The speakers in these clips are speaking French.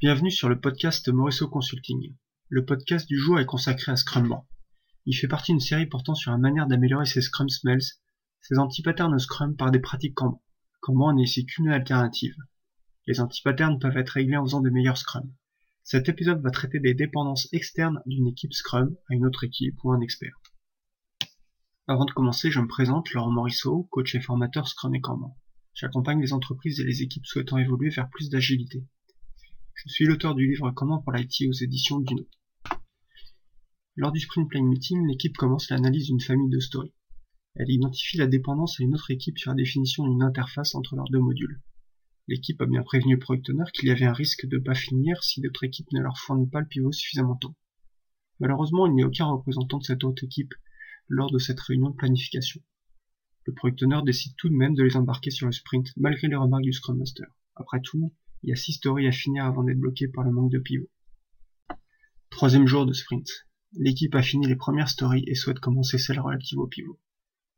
Bienvenue sur le podcast Morisseau Consulting. Le podcast du jour est consacré à Scrumban. Il fait partie d'une série portant sur la manière d'améliorer ses Scrum Smells, ses anti-patterns Scrum par des pratiques Kanban. Kanban n'est ici qu'une alternative. Les anti-patterns peuvent être réglés en faisant de meilleurs Scrum. Cet épisode va traiter des dépendances externes d'une équipe Scrum à une autre équipe ou un expert. Avant de commencer, je me présente, Laurent Morisseau, coach et formateur Scrum et Kanban. J'accompagne les entreprises et les équipes souhaitant évoluer vers plus d'agilité. Je suis l'auteur du livre Comment pour l'IT aux éditions Duno. Lors du Sprint Planning Meeting, l'équipe commence l'analyse d'une famille de stories. Elle identifie la dépendance à une autre équipe sur la définition d'une interface entre leurs deux modules. L'équipe a bien prévenu le product owner qu'il y avait un risque de ne pas finir si l'autre équipe ne leur fournit pas le pivot suffisamment tôt. Malheureusement, il n'y a aucun représentant de cette autre équipe lors de cette réunion de planification. Le product owner décide tout de même de les embarquer sur le sprint malgré les remarques du Scrum Master. Après tout, il y a 6 stories à finir avant d'être bloqué par le manque de pivot. Troisième jour de sprint. L'équipe a fini les premières stories et souhaite commencer celle relative au pivot.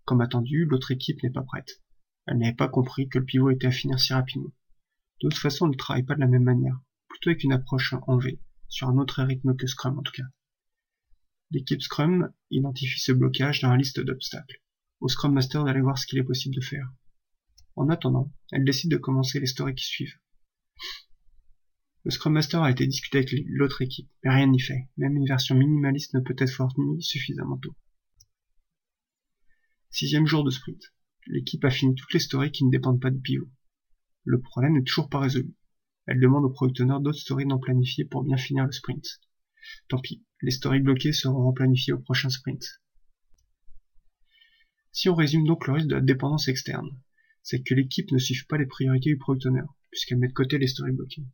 Comme attendu, l'autre équipe n'est pas prête. Elle n'avait pas compris que le pivot était à finir si rapidement. De toute façon, on ne travaille pas de la même manière, plutôt avec une approche en V, sur un autre rythme que Scrum en tout cas. L'équipe Scrum identifie ce blocage dans la liste d'obstacles. Au Scrum Master d'aller voir ce qu'il est possible de faire. En attendant, elle décide de commencer les stories qui suivent. Le Scrum Master a été discuté avec l'autre équipe, mais rien n'y fait. Même une version minimaliste ne peut être fournie suffisamment tôt. Sixième jour de sprint. L'équipe a fini toutes les stories qui ne dépendent pas du pivot. Le problème n'est toujours pas résolu. Elle demande au product owner d'autres stories non planifiées pour bien finir le sprint. Tant pis, les stories bloquées seront replanifiées au prochain sprint. Si on résume donc le risque de la dépendance externe, c'est que l'équipe ne suive pas les priorités du product owner, puisqu'elle met de côté les bloquées.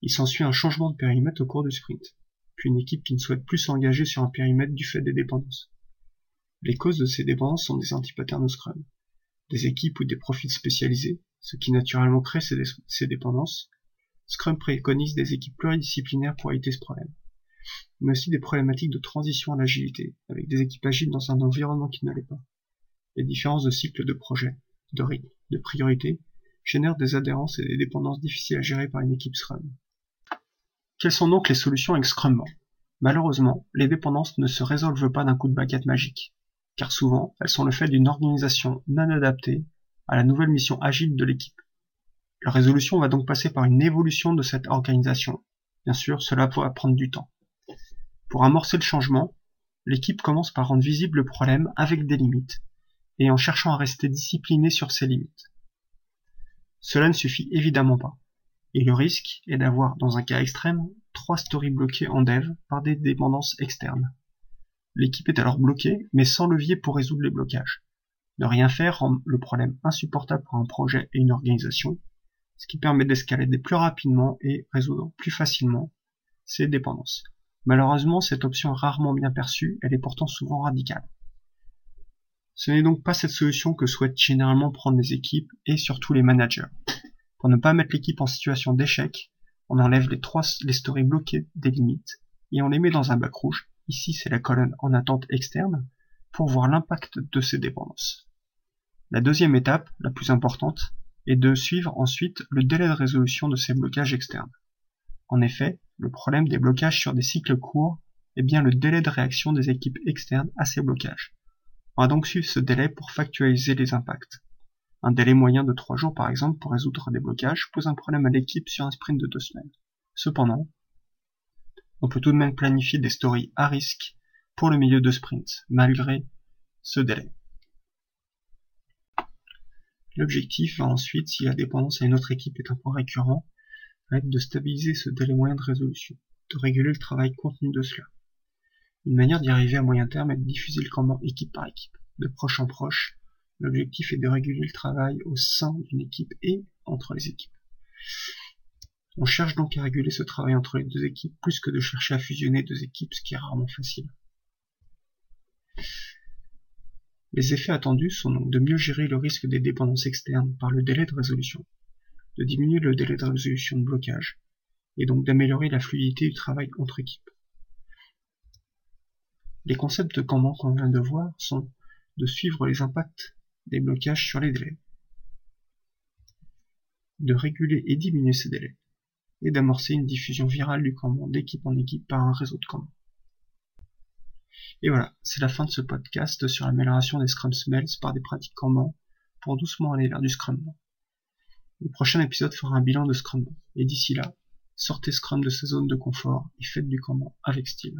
Il s'ensuit un changement de périmètre au cours du sprint, puis une équipe qui ne souhaite plus s'engager sur un périmètre du fait des dépendances. Les causes de ces dépendances sont des anti-patterns Scrum, des équipes ou des profils spécialisés, ce qui naturellement crée ces, ces dépendances. Scrum préconise des équipes pluridisciplinaires pour éviter ce problème, mais aussi des problématiques de transition à l'agilité, avec des équipes agiles dans un environnement qui ne l'est pas. Les différences de cycle de projet, de rythme, de priorité génèrent des adhérences et des dépendances difficiles à gérer par une équipe Scrum. Quelles sont donc les solutions avec Scrum Malheureusement, les dépendances ne se résolvent pas d'un coup de baguette magique, car souvent elles sont le fait d'une organisation non adaptée à la nouvelle mission agile de l'équipe. La résolution va donc passer par une évolution de cette organisation. Bien sûr, cela pourra prendre du temps. Pour amorcer le changement, l'équipe commence par rendre visible le problème avec des limites, et en cherchant à rester disciplinée sur ces limites. Cela ne suffit évidemment pas. Et le risque est d'avoir, dans un cas extrême, trois stories bloquées en dev par des dépendances externes. L'équipe est alors bloquée, mais sans levier pour résoudre les blocages. Ne rien faire rend le problème insupportable pour un projet et une organisation, ce qui permet d'escalader plus rapidement et résoudre plus facilement ces dépendances. Malheureusement, cette option est rarement bien perçue, elle est pourtant souvent radicale. Ce n'est donc pas cette solution que souhaitent généralement prendre les équipes et surtout les managers. Pour ne pas mettre l'équipe en situation d'échec, on enlève les trois les stories bloquées des limites et on les met dans un bac rouge. Ici, c'est la colonne en attente externe pour voir l'impact de ces dépendances. La deuxième étape, la plus importante, est de suivre ensuite le délai de résolution de ces blocages externes. En effet, le problème des blocages sur des cycles courts est bien le délai de réaction des équipes externes à ces blocages. On va donc suivre ce délai pour factualiser les impacts. Un délai moyen de 3 jours par exemple pour résoudre des blocages pose un problème à l'équipe sur un sprint de 2 semaines. Cependant, on peut tout de même planifier des stories à risque pour le milieu de sprint, malgré ce délai. L'objectif va ensuite, si la dépendance à une autre équipe est un point récurrent, va être de stabiliser ce délai moyen de résolution, de réguler le travail contenu de cela. Une manière d'y arriver à moyen terme est de diffuser le commandement équipe par équipe, de proche en proche. L'objectif est de réguler le travail au sein d'une équipe et entre les équipes. On cherche donc à réguler ce travail entre les deux équipes plus que de chercher à fusionner deux équipes, ce qui est rarement facile. Les effets attendus sont donc de mieux gérer le risque des dépendances externes par le délai de résolution, de diminuer le délai de résolution de blocage, et donc d'améliorer la fluidité du travail entre équipes. Les concepts Kanban qu'on vient de voir sont de suivre les impacts des blocages sur les délais, de réguler et diminuer ces délais, et d'amorcer une diffusion virale du Kanban d'équipe en équipe par un réseau de Kanban. Et voilà, c'est la fin de ce podcast sur l'amélioration des Scrum Smells par des pratiques Kanban pour doucement aller vers du Scrum. Le prochain épisode fera un bilan de Scrum. Et d'ici là, sortez Scrum de sa zone de confort et faites du Kanban avec style.